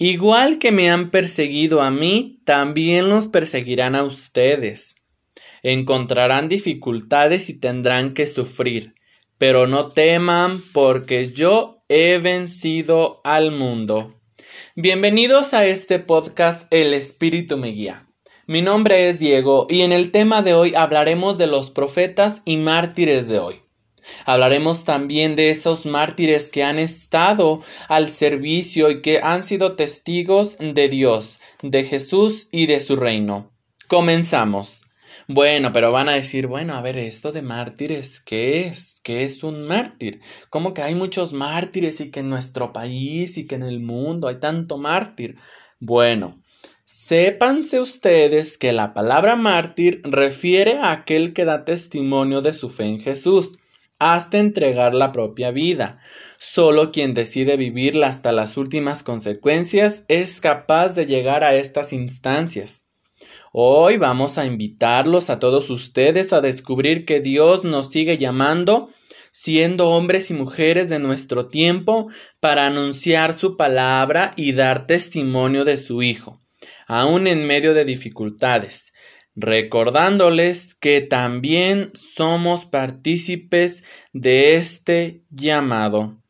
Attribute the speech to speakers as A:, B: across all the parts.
A: Igual que me han perseguido a mí, también los perseguirán a ustedes. Encontrarán dificultades y tendrán que sufrir, pero no teman porque yo he vencido al mundo. Bienvenidos a este podcast El Espíritu me guía. Mi nombre es Diego y en el tema de hoy hablaremos de los profetas y mártires de hoy. Hablaremos también de esos mártires que han estado al servicio y que han sido testigos de Dios, de Jesús y de su reino. Comenzamos. Bueno, pero van a decir, bueno, a ver, esto de mártires, ¿qué es? ¿Qué es un mártir? ¿Cómo que hay muchos mártires y que en nuestro país y que en el mundo hay tanto mártir? Bueno, sépanse ustedes que la palabra mártir refiere a aquel que da testimonio de su fe en Jesús hasta entregar la propia vida. Solo quien decide vivirla hasta las últimas consecuencias es capaz de llegar a estas instancias. Hoy vamos a invitarlos a todos ustedes a descubrir que Dios nos sigue llamando, siendo hombres y mujeres de nuestro tiempo, para anunciar su palabra y dar testimonio de su Hijo, aun en medio de dificultades recordándoles que también somos partícipes de este llamado.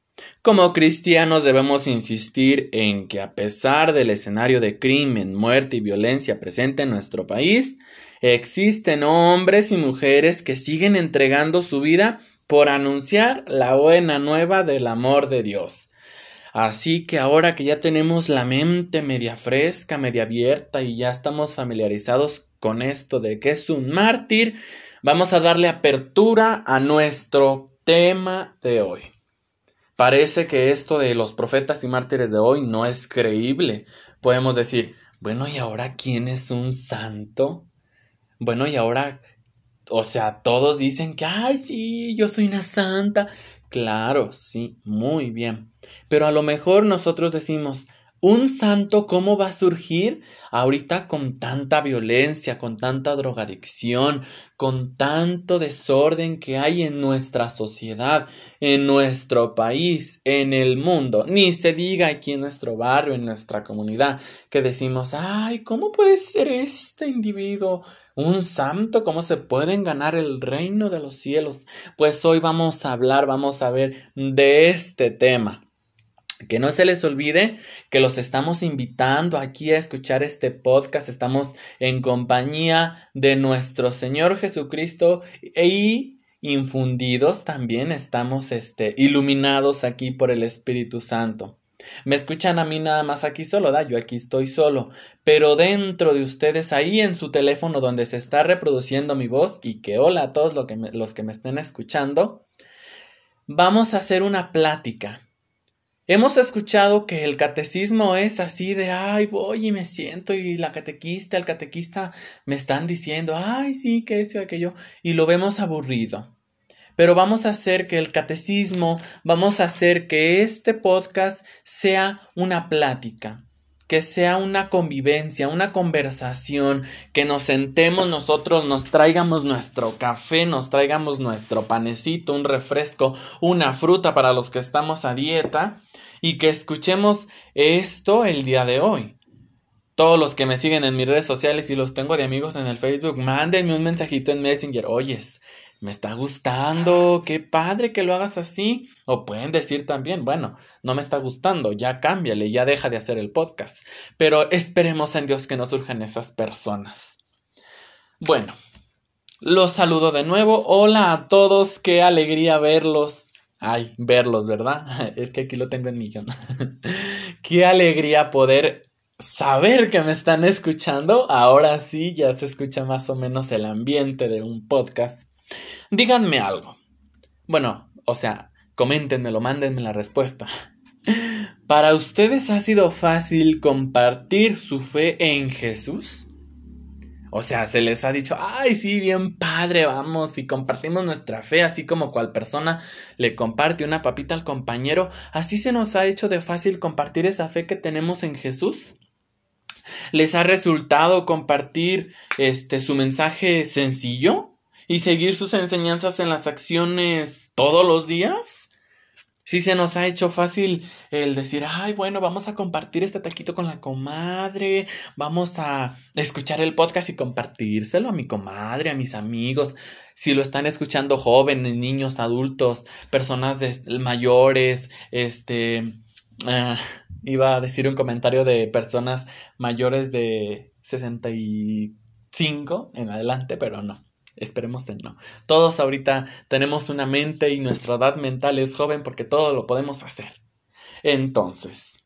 A: Como cristianos debemos insistir en que a pesar del escenario de crimen, muerte y violencia presente en nuestro país, existen hombres y mujeres que siguen entregando su vida por anunciar la buena nueva del amor de Dios. Así que ahora que ya tenemos la mente media fresca, media abierta y ya estamos familiarizados con esto de que es un mártir, vamos a darle apertura a nuestro tema de hoy. Parece que esto de los profetas y mártires de hoy no es creíble. Podemos decir, bueno, ¿y ahora quién es un santo? Bueno, y ahora, o sea, todos dicen que, ay, sí, yo soy una santa. Claro, sí, muy bien. Pero a lo mejor nosotros decimos, un santo, ¿cómo va a surgir ahorita con tanta violencia, con tanta drogadicción, con tanto desorden que hay en nuestra sociedad, en nuestro país, en el mundo? Ni se diga aquí en nuestro barrio, en nuestra comunidad, que decimos, ay, ¿cómo puede ser este individuo? Un santo, ¿cómo se pueden ganar el reino de los cielos? Pues hoy vamos a hablar, vamos a ver de este tema. Que no se les olvide que los estamos invitando aquí a escuchar este podcast. Estamos en compañía de nuestro Señor Jesucristo y infundidos también estamos este, iluminados aquí por el Espíritu Santo. Me escuchan a mí nada más aquí solo, ¿da? Yo aquí estoy solo. Pero dentro de ustedes, ahí en su teléfono donde se está reproduciendo mi voz, y que hola a todos que los que me estén escuchando, vamos a hacer una plática Hemos escuchado que el catecismo es así de, ay, voy y me siento y la catequista, el catequista me están diciendo, ay, sí, que eso y aquello, y lo vemos aburrido. Pero vamos a hacer que el catecismo, vamos a hacer que este podcast sea una plática, que sea una convivencia, una conversación, que nos sentemos nosotros, nos traigamos nuestro café, nos traigamos nuestro panecito, un refresco, una fruta para los que estamos a dieta y que escuchemos esto el día de hoy. Todos los que me siguen en mis redes sociales y los tengo de amigos en el Facebook, mándenme un mensajito en Messenger. Oyes, me está gustando, qué padre que lo hagas así. O pueden decir también, bueno, no me está gustando, ya cámbiale, ya deja de hacer el podcast. Pero esperemos en Dios que no surjan esas personas. Bueno, los saludo de nuevo. Hola a todos, qué alegría verlos Ay, verlos, ¿verdad? Es que aquí lo tengo en millón. Qué alegría poder saber que me están escuchando. Ahora sí, ya se escucha más o menos el ambiente de un podcast. Díganme algo. Bueno, o sea, coméntenmelo, mándenme la respuesta. ¿Para ustedes ha sido fácil compartir su fe en Jesús? O sea, se les ha dicho, ay, sí, bien padre, vamos, y compartimos nuestra fe, así como cual persona le comparte una papita al compañero, así se nos ha hecho de fácil compartir esa fe que tenemos en Jesús. ¿Les ha resultado compartir este su mensaje sencillo y seguir sus enseñanzas en las acciones todos los días? Si se nos ha hecho fácil el decir, ay, bueno, vamos a compartir este taquito con la comadre, vamos a escuchar el podcast y compartírselo a mi comadre, a mis amigos. Si lo están escuchando jóvenes, niños, adultos, personas mayores, este, ah, iba a decir un comentario de personas mayores de 65 en adelante, pero no. Esperemos que no. Todos ahorita tenemos una mente y nuestra edad mental es joven porque todo lo podemos hacer. Entonces,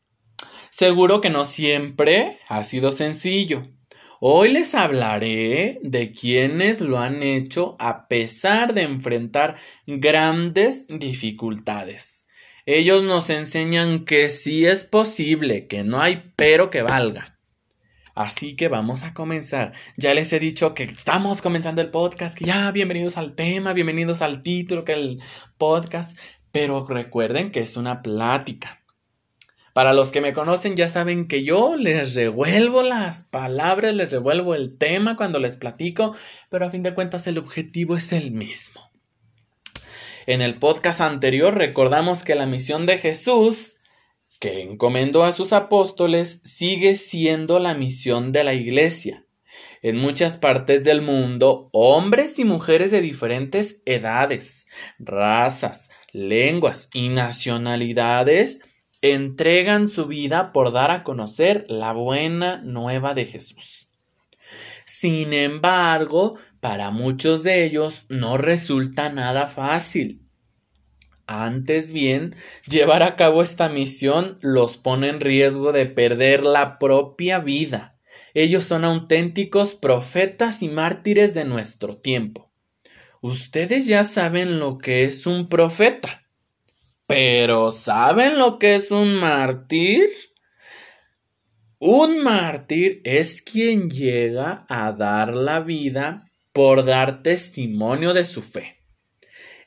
A: seguro que no siempre ha sido sencillo. Hoy les hablaré de quienes lo han hecho a pesar de enfrentar grandes dificultades. Ellos nos enseñan que sí es posible, que no hay pero que valga. Así que vamos a comenzar. Ya les he dicho que estamos comenzando el podcast, que ya bienvenidos al tema, bienvenidos al título que el podcast, pero recuerden que es una plática. Para los que me conocen ya saben que yo les revuelvo las palabras, les revuelvo el tema cuando les platico, pero a fin de cuentas el objetivo es el mismo. En el podcast anterior recordamos que la misión de Jesús que encomendó a sus apóstoles sigue siendo la misión de la Iglesia. En muchas partes del mundo, hombres y mujeres de diferentes edades, razas, lenguas y nacionalidades entregan su vida por dar a conocer la buena nueva de Jesús. Sin embargo, para muchos de ellos no resulta nada fácil. Antes bien, llevar a cabo esta misión los pone en riesgo de perder la propia vida. Ellos son auténticos profetas y mártires de nuestro tiempo. Ustedes ya saben lo que es un profeta. Pero ¿saben lo que es un mártir? Un mártir es quien llega a dar la vida por dar testimonio de su fe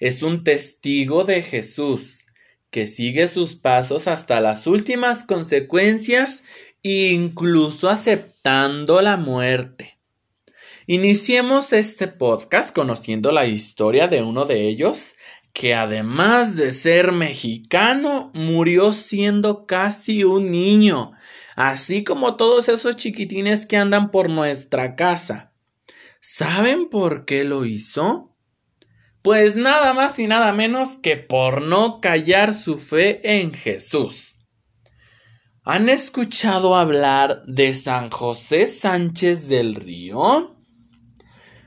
A: es un testigo de Jesús, que sigue sus pasos hasta las últimas consecuencias, incluso aceptando la muerte. Iniciemos este podcast conociendo la historia de uno de ellos, que además de ser mexicano, murió siendo casi un niño, así como todos esos chiquitines que andan por nuestra casa. ¿Saben por qué lo hizo? Pues nada más y nada menos que por no callar su fe en Jesús. ¿Han escuchado hablar de San José Sánchez del Río?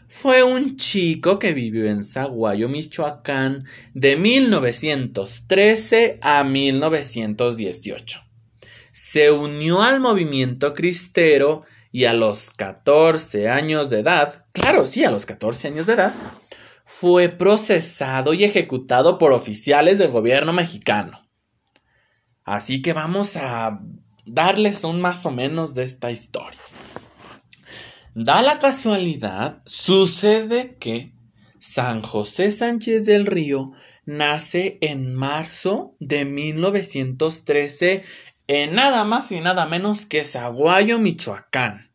A: Fue un chico que vivió en Zaguayo, Michoacán, de 1913 a 1918. Se unió al movimiento cristero y a los 14 años de edad, claro, sí, a los 14 años de edad, fue procesado y ejecutado por oficiales del gobierno mexicano. Así que vamos a darles un más o menos de esta historia. Da la casualidad, sucede que San José Sánchez del Río nace en marzo de 1913 en nada más y nada menos que Zaguayo, Michoacán.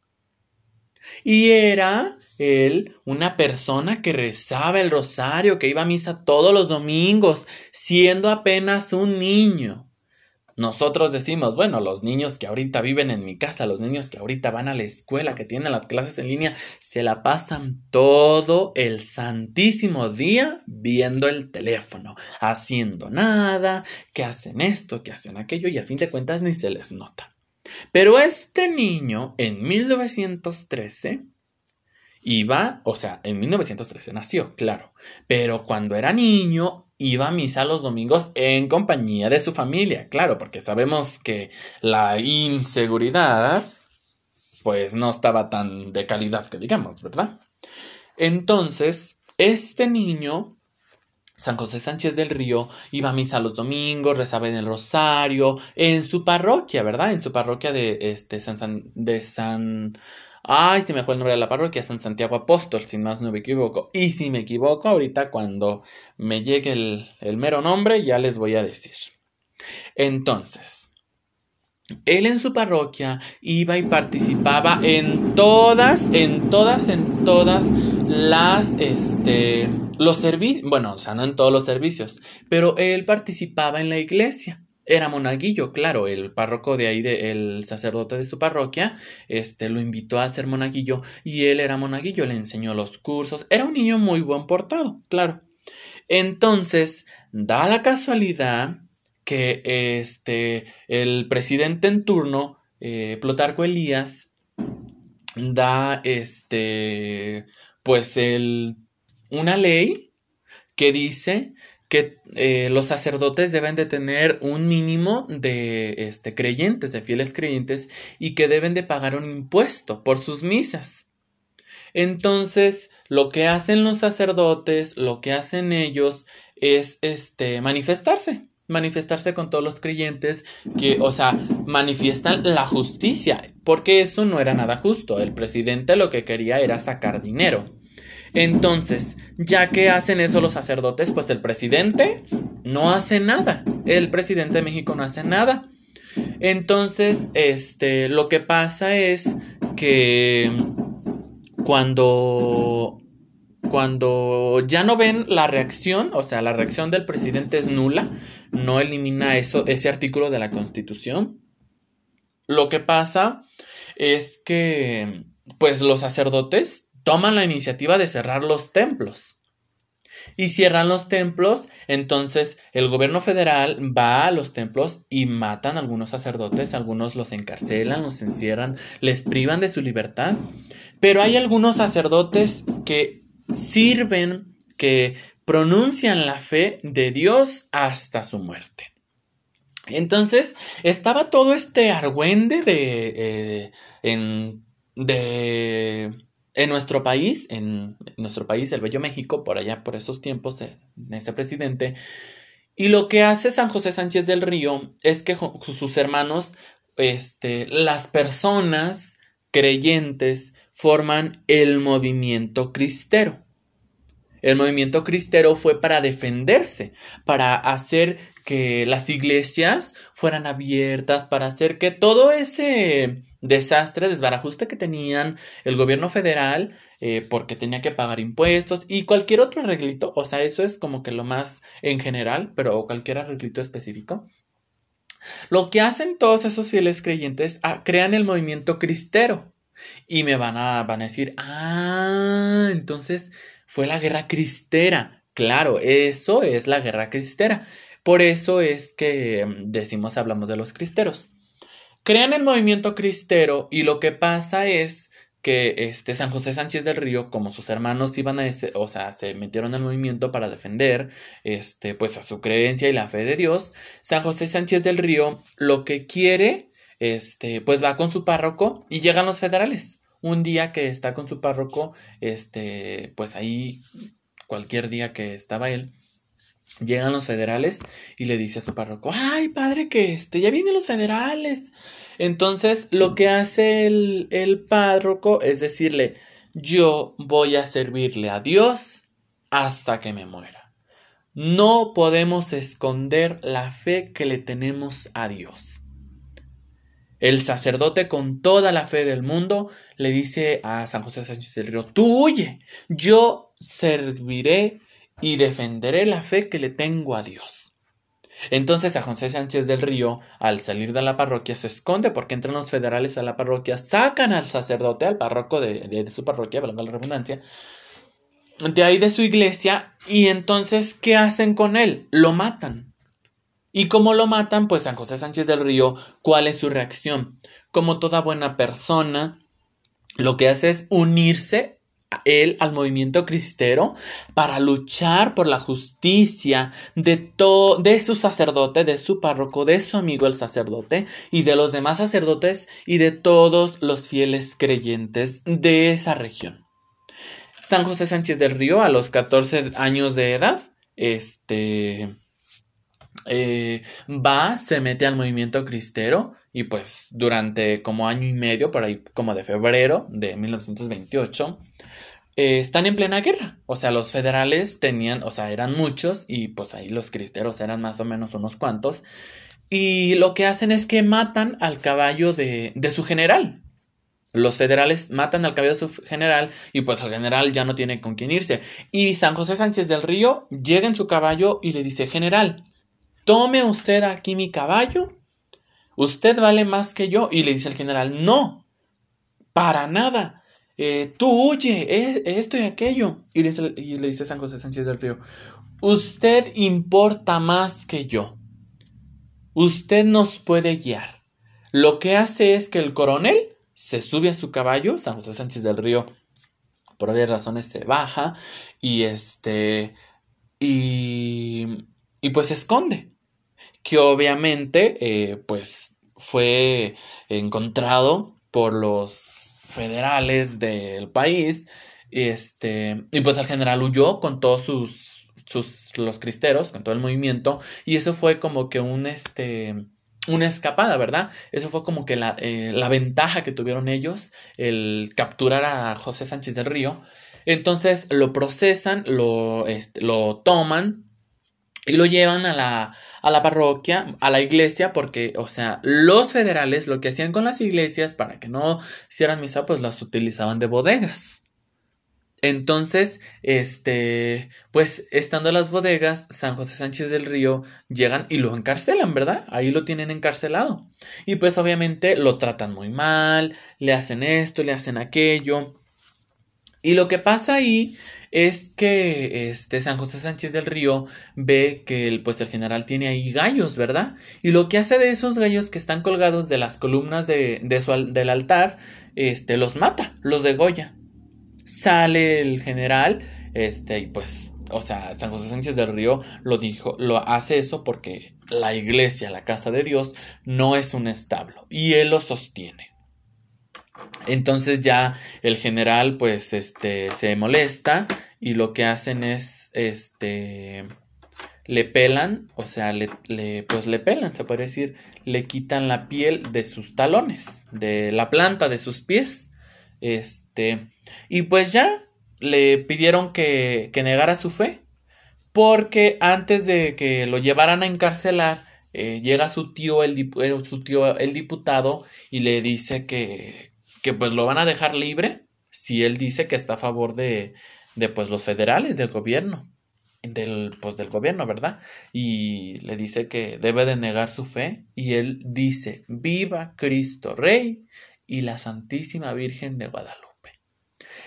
A: Y era él una persona que rezaba el rosario, que iba a misa todos los domingos, siendo apenas un niño. Nosotros decimos, bueno, los niños que ahorita viven en mi casa, los niños que ahorita van a la escuela, que tienen las clases en línea, se la pasan todo el santísimo día viendo el teléfono, haciendo nada, que hacen esto, que hacen aquello y a fin de cuentas ni se les nota. Pero este niño en 1913 iba, o sea, en 1913 nació, claro, pero cuando era niño iba a misa los domingos en compañía de su familia, claro, porque sabemos que la inseguridad pues no estaba tan de calidad que digamos, ¿verdad? Entonces, este niño San José Sánchez del Río iba a misa los domingos, rezaba en el rosario, en su parroquia, ¿verdad? En su parroquia de este San, de San Ay, se me fue el nombre de la parroquia, San Santiago Apóstol, sin más no me equivoco. Y si me equivoco, ahorita cuando me llegue el, el mero nombre, ya les voy a decir. Entonces, él en su parroquia iba y participaba en todas, en todas, en todas las, este, los servicios, bueno, o sea, no en todos los servicios, pero él participaba en la iglesia. Era monaguillo, claro, el párroco de ahí, de, el sacerdote de su parroquia, este, lo invitó a ser monaguillo y él era monaguillo, le enseñó los cursos, era un niño muy buen portado, claro. Entonces, da la casualidad que este, el presidente en turno, eh, Plotarco Elías, da este, pues el, una ley que dice que eh, los sacerdotes deben de tener un mínimo de este, creyentes, de fieles creyentes, y que deben de pagar un impuesto por sus misas. Entonces, lo que hacen los sacerdotes, lo que hacen ellos es este, manifestarse, manifestarse con todos los creyentes que, o sea, manifiestan la justicia, porque eso no era nada justo. El presidente lo que quería era sacar dinero. Entonces, ya que hacen eso los sacerdotes, pues el presidente no hace nada. El presidente de México no hace nada. Entonces, este, lo que pasa es que cuando cuando ya no ven la reacción, o sea, la reacción del presidente es nula, no elimina eso, ese artículo de la Constitución. Lo que pasa es que, pues, los sacerdotes toman la iniciativa de cerrar los templos. Y cierran los templos, entonces el gobierno federal va a los templos y matan a algunos sacerdotes, algunos los encarcelan, los encierran, les privan de su libertad. Pero hay algunos sacerdotes que sirven, que pronuncian la fe de Dios hasta su muerte. Entonces estaba todo este argüende de, eh, en, de en nuestro país, en nuestro país, el Bello México, por allá, por esos tiempos, ese presidente, y lo que hace San José Sánchez del Río es que sus hermanos, este, las personas creyentes, forman el movimiento cristero. El movimiento cristero fue para defenderse, para hacer que las iglesias fueran abiertas, para hacer que todo ese desastre, desbarajuste que tenían el gobierno federal, eh, porque tenía que pagar impuestos y cualquier otro arreglito, o sea, eso es como que lo más en general, pero cualquier arreglito específico. Lo que hacen todos esos fieles creyentes, ah, crean el movimiento cristero. Y me van a, van a decir, ah, entonces fue la guerra cristera. Claro, eso es la guerra cristera. Por eso es que mm, decimos, hablamos de los cristeros. Crean el movimiento cristero y lo que pasa es que este San José Sánchez del Río, como sus hermanos iban a ese, o sea, se metieron al movimiento para defender este pues a su creencia y la fe de Dios, San José Sánchez del Río lo que quiere este pues va con su párroco y llegan los federales un día que está con su párroco, este, pues ahí, cualquier día que estaba él, llegan los federales y le dice a su párroco, ay padre que este, ya vienen los federales. Entonces lo que hace el, el párroco es decirle, yo voy a servirle a Dios hasta que me muera. No podemos esconder la fe que le tenemos a Dios. El sacerdote con toda la fe del mundo le dice a San José Sánchez del Río, tú huye, yo serviré y defenderé la fe que le tengo a Dios. Entonces San José Sánchez del Río, al salir de la parroquia, se esconde porque entran los federales a la parroquia, sacan al sacerdote, al párroco de, su parroquia, de la redundancia, de ahí de su iglesia, y entonces, ¿qué hacen con él? Lo matan. ¿Y cómo lo matan? Pues San José Sánchez del Río, ¿cuál es su reacción? Como toda buena persona, lo que hace es unirse él al movimiento cristero para luchar por la justicia de, todo de su sacerdote, de su párroco, de su amigo el sacerdote y de los demás sacerdotes y de todos los fieles creyentes de esa región. San José Sánchez del Río, a los 14 años de edad, este eh, va, se mete al movimiento cristero y pues durante como año y medio, por ahí como de febrero de 1928, eh, están en plena guerra. O sea, los federales tenían, o sea, eran muchos y pues ahí los cristeros eran más o menos unos cuantos. Y lo que hacen es que matan al caballo de, de su general. Los federales matan al cabello general y pues el general ya no tiene con quién irse. Y San José Sánchez del Río llega en su caballo y le dice, general, tome usted aquí mi caballo, usted vale más que yo. Y le dice el general, no, para nada, eh, tú huye, eh, esto y aquello. Y le, y le dice San José Sánchez del Río, usted importa más que yo, usted nos puede guiar. Lo que hace es que el coronel se sube a su caballo, San José Sánchez del Río, por varias razones se baja y este, y, y pues se esconde, que obviamente, eh, pues fue encontrado por los federales del país, este, y pues el general huyó con todos sus, sus, los cristeros, con todo el movimiento, y eso fue como que un, este, una escapada, ¿verdad? Eso fue como que la, eh, la, ventaja que tuvieron ellos, el capturar a José Sánchez del Río. Entonces lo procesan, lo, este, lo toman y lo llevan a la, a la parroquia, a la iglesia, porque, o sea, los federales lo que hacían con las iglesias para que no hicieran misa, pues las utilizaban de bodegas. Entonces, este, pues estando en las bodegas, San José Sánchez del Río llegan y lo encarcelan, ¿verdad? Ahí lo tienen encarcelado. Y pues obviamente lo tratan muy mal, le hacen esto, le hacen aquello. Y lo que pasa ahí es que este San José Sánchez del Río ve que el, pues el general tiene ahí gallos, ¿verdad? Y lo que hace de esos gallos que están colgados de las columnas de, de su, del altar, este, los mata, los degolla sale el general, este, y pues, o sea, San José Sánchez del Río lo dijo, lo hace eso porque la iglesia, la casa de Dios, no es un establo, y él lo sostiene. Entonces ya el general, pues, este, se molesta y lo que hacen es, este, le pelan, o sea, le, pues le pelan, se puede decir, le quitan la piel de sus talones, de la planta de sus pies, este, y pues ya le pidieron que, que negara su fe, porque antes de que lo llevaran a encarcelar, eh, llega su tío el, eh, su tío, el diputado, y le dice que, que pues lo van a dejar libre si él dice que está a favor de, de pues los federales, del gobierno, del, pues del gobierno, ¿verdad? Y le dice que debe de negar su fe, y él dice, viva Cristo Rey y la Santísima Virgen de Guadalupe.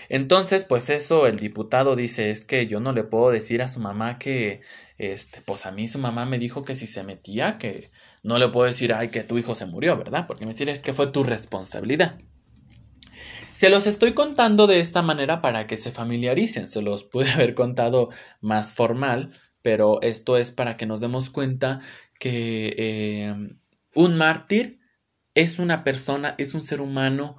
A: Entonces, pues eso el diputado dice, es que yo no le puedo decir a su mamá que, este, pues a mí su mamá me dijo que si se metía, que no le puedo decir, ay, que tu hijo se murió, ¿verdad? Porque me dice, es que fue tu responsabilidad. Se los estoy contando de esta manera para que se familiaricen, se los pude haber contado más formal, pero esto es para que nos demos cuenta que eh, un mártir es una persona, es un ser humano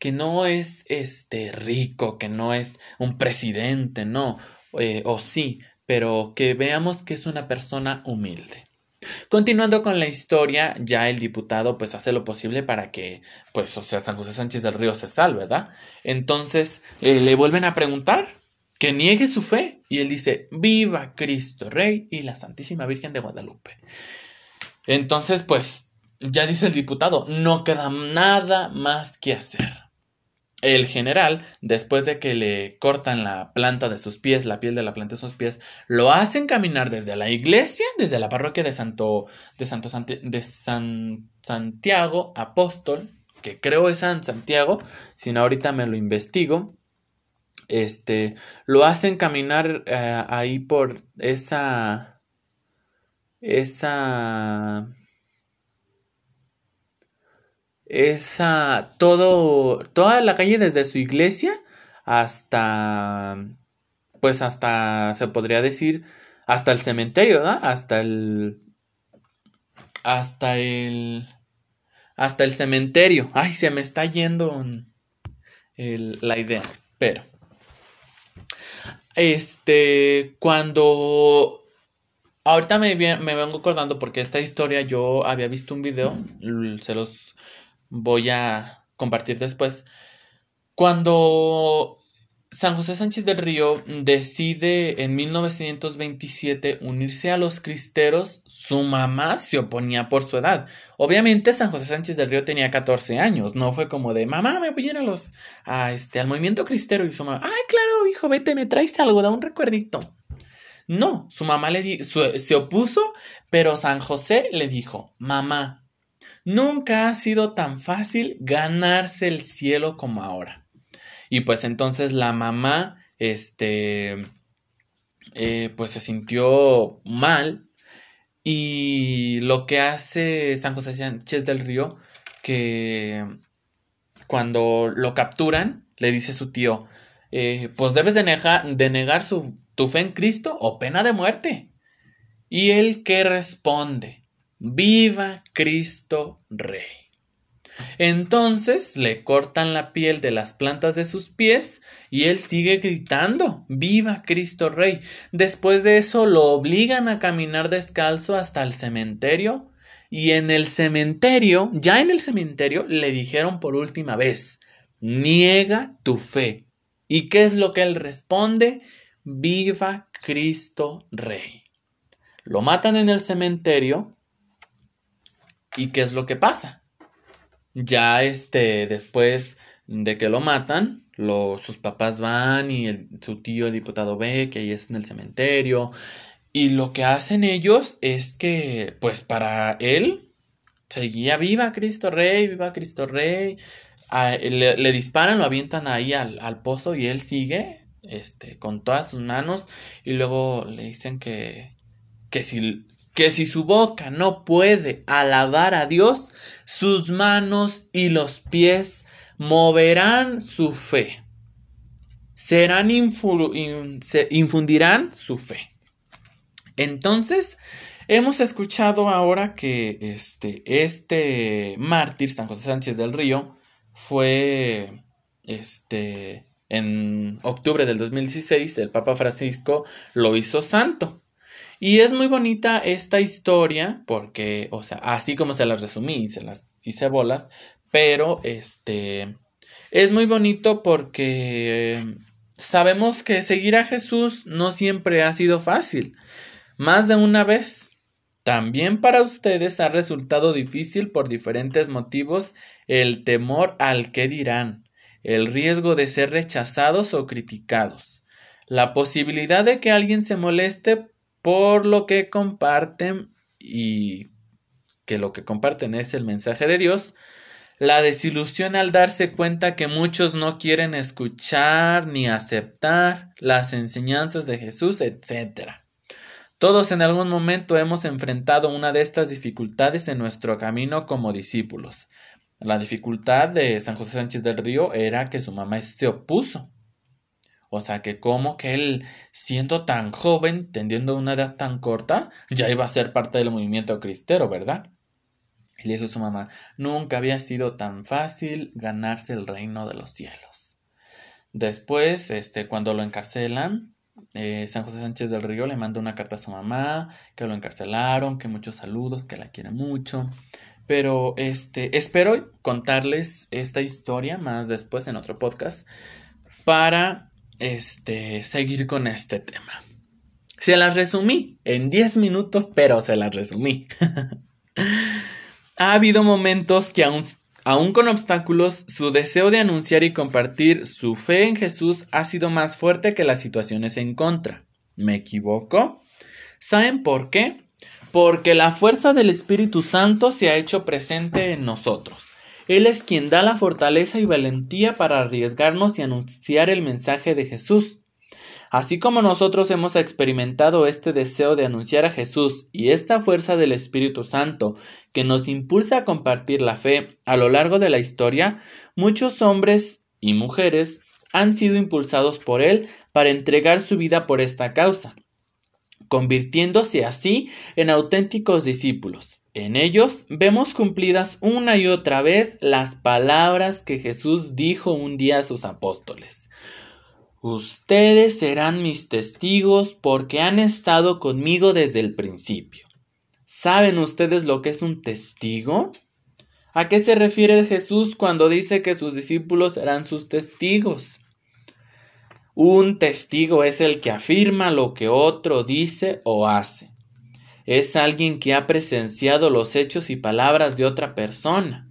A: que no es este rico, que no es un presidente, no, eh, o sí, pero que veamos que es una persona humilde. Continuando con la historia, ya el diputado pues hace lo posible para que, pues, o sea, San José Sánchez del Río se salve, ¿verdad? Entonces eh, le vuelven a preguntar que niegue su fe y él dice, viva Cristo Rey y la Santísima Virgen de Guadalupe. Entonces, pues, ya dice el diputado, no queda nada más que hacer. El general, después de que le cortan la planta de sus pies, la piel de la planta de sus pies, lo hacen caminar desde la iglesia, desde la parroquia de Santo, de Santo de San Santiago Apóstol, que creo es San Santiago, si no ahorita me lo investigo. Este, lo hacen caminar eh, ahí por esa, esa esa todo toda la calle desde su iglesia hasta pues hasta se podría decir hasta el cementerio, ¿verdad? Hasta el hasta el hasta el cementerio. Ay, se me está yendo la idea, pero este cuando ahorita me, me vengo acordando porque esta historia yo había visto un video, se los voy a compartir después. Cuando San José Sánchez del Río decide en 1927 unirse a los cristeros. Su mamá se oponía por su edad. Obviamente San José Sánchez del Río tenía 14 años. No fue como de mamá, me voy a ir los, a este, al movimiento cristero. Y su mamá, ay, claro, hijo, vete, me traes algo, da un recuerdito. No, su mamá le se opuso, pero San José le dijo, mamá, nunca ha sido tan fácil ganarse el cielo como ahora. Y pues entonces la mamá, este, eh, pues se sintió mal. Y lo que hace San José Sánchez del Río, que cuando lo capturan, le dice a su tío, eh, pues debes de, negar su, tu fe en Cristo o pena de muerte. Y él que responde, viva Cristo Rey. Entonces le cortan la piel de las plantas de sus pies y él sigue gritando ¡Viva Cristo Rey! Después de eso lo obligan a caminar descalzo hasta el cementerio y en el cementerio, ya en el cementerio, le dijeron por última vez Niega tu fe. ¿Y qué es lo que él responde? Viva Cristo Rey. Lo matan en el cementerio. ¿Y qué es lo que pasa? Ya este, después de que lo matan, sus papás van y su tío, el diputado ve que ahí es en el cementerio. Y lo que hacen ellos es que, pues para él, seguía viva Cristo Rey, viva Cristo Rey. le, disparan, lo avientan ahí al, al, pozo y él sigue este, con todas sus manos. Y luego le dicen que, que si que si su boca no puede alabar a Dios, sus manos y los pies moverán su fe. Serán infundirán su fe. Entonces, hemos escuchado ahora que este, este mártir, San José Sánchez del Río, fue este, en octubre del 2016, el Papa Francisco lo hizo santo. Y es muy bonita esta historia porque, o sea, así como se las resumí, se las hice bolas, pero este es muy bonito porque sabemos que seguir a Jesús no siempre ha sido fácil. Más de una vez. También para ustedes ha resultado difícil por diferentes motivos el temor al que dirán, el riesgo de ser rechazados o criticados, la posibilidad de que alguien se moleste por lo que comparten y que lo que comparten es el mensaje de Dios, la desilusión al darse cuenta que muchos no quieren escuchar ni aceptar las enseñanzas de Jesús, etc. Todos en algún momento hemos enfrentado una de estas dificultades en nuestro camino como discípulos. La dificultad de San José Sánchez del Río era que su mamá se opuso o sea que como que él, siendo tan joven, teniendo una edad tan corta, ya iba a ser parte del movimiento cristero, ¿verdad? Y le dijo su mamá, nunca había sido tan fácil ganarse el reino de los cielos. Después, este, cuando lo encarcelan, eh, San José Sánchez del Río le manda una carta a su mamá, que lo encarcelaron, que muchos saludos, que la quiere mucho. Pero este, espero contarles esta historia más después en otro podcast para este, seguir con este tema. Se las resumí en 10 minutos, pero se las resumí. ha habido momentos que aún, aún con obstáculos, su deseo de anunciar y compartir su fe en Jesús ha sido más fuerte que las situaciones en contra. ¿Me equivoco? ¿Saben por qué? Porque la fuerza del Espíritu Santo se ha hecho presente en nosotros. Él es quien da la fortaleza y valentía para arriesgarnos y anunciar el mensaje de Jesús. Así como nosotros hemos experimentado este deseo de anunciar a Jesús y esta fuerza del Espíritu Santo que nos impulsa a compartir la fe a lo largo de la historia, muchos hombres y mujeres han sido impulsados por Él para entregar su vida por esta causa, convirtiéndose así en auténticos discípulos. En ellos vemos cumplidas una y otra vez las palabras que Jesús dijo un día a sus apóstoles. Ustedes serán mis testigos porque han estado conmigo desde el principio. ¿Saben ustedes lo que es un testigo? ¿A qué se refiere Jesús cuando dice que sus discípulos serán sus testigos? Un testigo es el que afirma lo que otro dice o hace. Es alguien que ha presenciado los hechos y palabras de otra persona.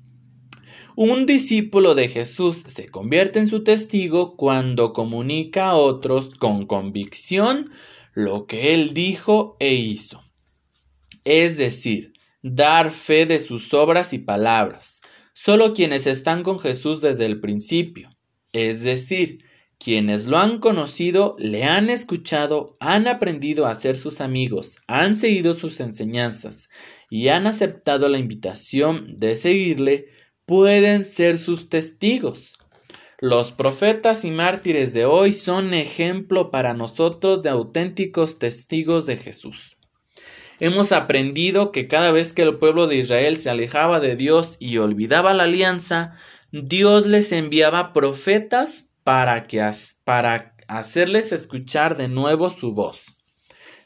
A: Un discípulo de Jesús se convierte en su testigo cuando comunica a otros con convicción lo que él dijo e hizo. Es decir, dar fe de sus obras y palabras. Solo quienes están con Jesús desde el principio, es decir, quienes lo han conocido, le han escuchado, han aprendido a ser sus amigos, han seguido sus enseñanzas y han aceptado la invitación de seguirle, pueden ser sus testigos. Los profetas y mártires de hoy son ejemplo para nosotros de auténticos testigos de Jesús. Hemos aprendido que cada vez que el pueblo de Israel se alejaba de Dios y olvidaba la alianza, Dios les enviaba profetas para, que, para hacerles escuchar de nuevo su voz.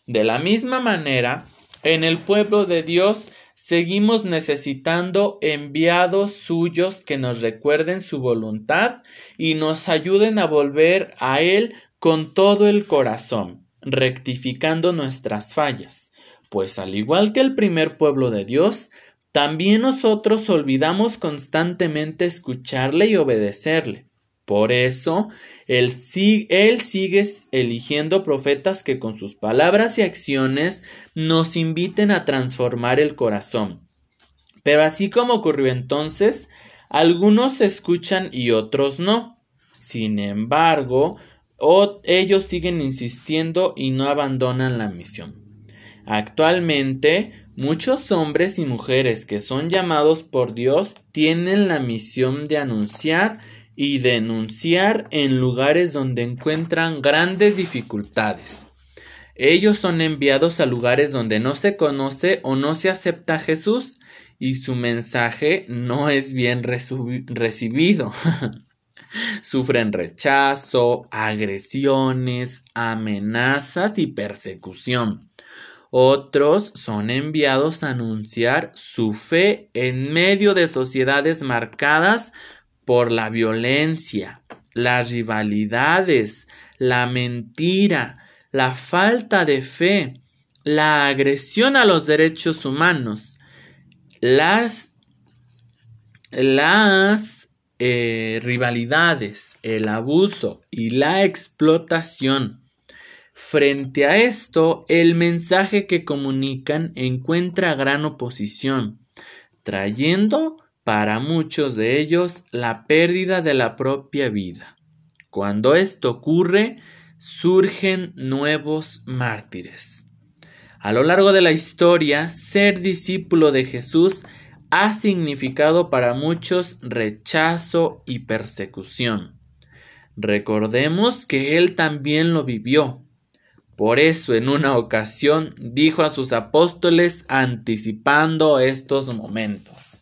A: De la misma manera, en el pueblo de Dios seguimos necesitando enviados suyos que nos recuerden su voluntad y nos ayuden a volver a Él con todo el corazón, rectificando nuestras fallas, pues al igual que el primer pueblo de Dios, también nosotros olvidamos constantemente escucharle y obedecerle. Por eso, él, él, sigue eligiendo profetas que con sus palabras y acciones nos inviten a transformar el corazón. Pero así como ocurrió entonces, algunos escuchan y otros no. Sin embargo, ellos siguen insistiendo y no abandonan la misión. Actualmente, muchos hombres y mujeres que son llamados por Dios tienen la misión de anunciar y denunciar en lugares donde encuentran grandes dificultades. Ellos son enviados a lugares donde no se conoce o no se acepta a Jesús y su mensaje no es bien recibido. Sufren rechazo, agresiones, amenazas y persecución. Otros son enviados a anunciar su fe en medio de sociedades marcadas por la violencia, las rivalidades, la mentira, la falta de fe, la agresión a los derechos humanos, las, las eh, rivalidades, el abuso y la explotación. Frente a esto, el mensaje que comunican encuentra gran oposición, trayendo para muchos de ellos la pérdida de la propia vida. Cuando esto ocurre, surgen nuevos mártires. A lo largo de la historia, ser discípulo de Jesús ha significado para muchos rechazo y persecución. Recordemos que Él también lo vivió. Por eso en una ocasión dijo a sus apóstoles anticipando estos momentos.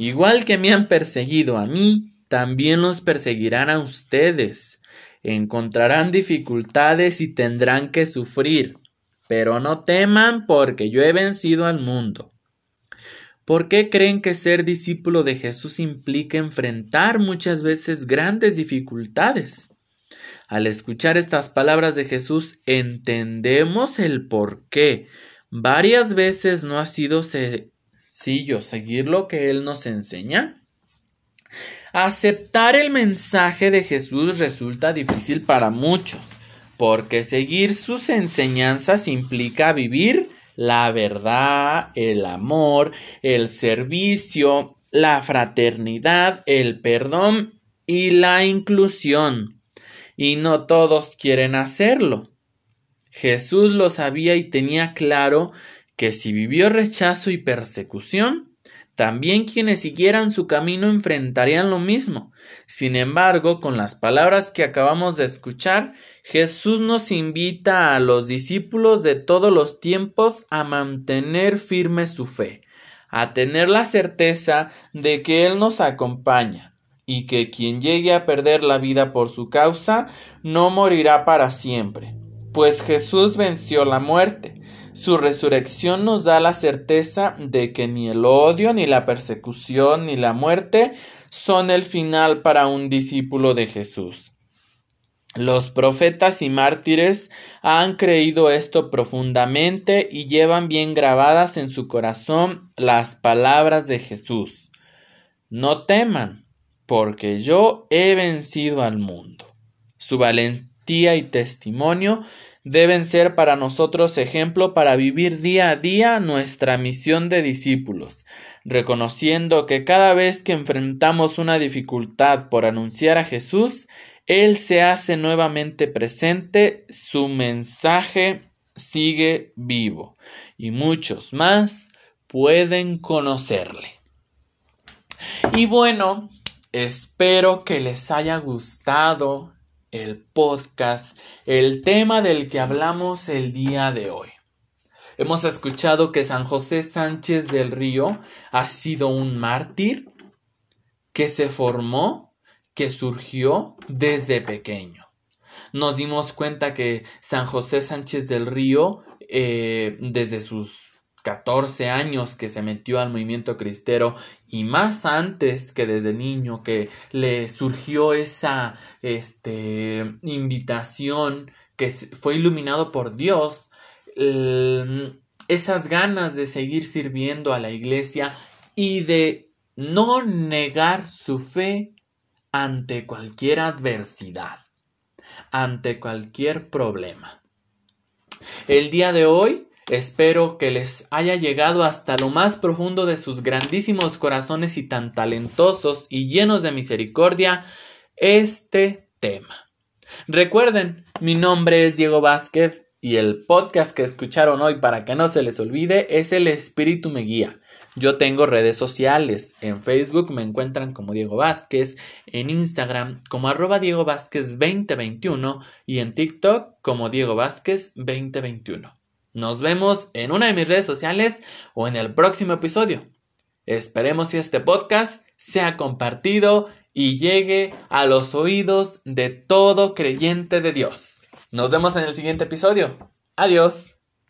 A: Igual que me han perseguido a mí, también los perseguirán a ustedes. Encontrarán dificultades y tendrán que sufrir. Pero no teman porque yo he vencido al mundo. ¿Por qué creen que ser discípulo de Jesús implica enfrentar muchas veces grandes dificultades? Al escuchar estas palabras de Jesús entendemos el por qué. Varias veces no ha sido yo seguir lo que Él nos enseña. Aceptar el mensaje de Jesús resulta difícil para muchos, porque seguir sus enseñanzas implica vivir la verdad, el amor, el servicio, la fraternidad, el perdón y la inclusión. Y no todos quieren hacerlo. Jesús lo sabía y tenía claro que si vivió rechazo y persecución, también quienes siguieran su camino enfrentarían lo mismo. Sin embargo, con las palabras que acabamos de escuchar, Jesús nos invita a los discípulos de todos los tiempos a mantener firme su fe, a tener la certeza de que Él nos acompaña y que quien llegue a perder la vida por su causa no morirá para siempre, pues Jesús venció la muerte su resurrección nos da la certeza de que ni el odio, ni la persecución, ni la muerte son el final para un discípulo de Jesús. Los profetas y mártires han creído esto profundamente y llevan bien grabadas en su corazón las palabras de Jesús. No teman, porque yo he vencido al mundo. Su valentía y testimonio deben ser para nosotros ejemplo para vivir día a día nuestra misión de discípulos, reconociendo que cada vez que enfrentamos una dificultad por anunciar a Jesús, Él se hace nuevamente presente, su mensaje sigue vivo y muchos más pueden conocerle. Y bueno, Espero que les haya gustado el podcast, el tema del que hablamos el día de hoy. Hemos escuchado que San José Sánchez del Río ha sido un mártir que se formó, que surgió desde pequeño. Nos dimos cuenta que San José Sánchez del Río, eh, desde sus 14 años que se metió al movimiento cristero y más antes que desde niño que le surgió esa este, invitación que fue iluminado por Dios, esas ganas de seguir sirviendo a la iglesia y de no negar su fe ante cualquier adversidad, ante cualquier problema. El día de hoy Espero que les haya llegado hasta lo más profundo de sus grandísimos corazones y tan talentosos y llenos de misericordia este tema. Recuerden, mi nombre es Diego Vázquez y el podcast que escucharon hoy para que no se les olvide es El Espíritu me guía. Yo tengo redes sociales. En Facebook me encuentran como Diego Vázquez, en Instagram como arroba Diego Vázquez 2021 y en TikTok como Diego Vázquez 2021. Nos vemos en una de mis redes sociales o en el próximo episodio. Esperemos que este podcast sea compartido y llegue a los oídos de todo creyente de Dios. Nos vemos en el siguiente episodio. Adiós.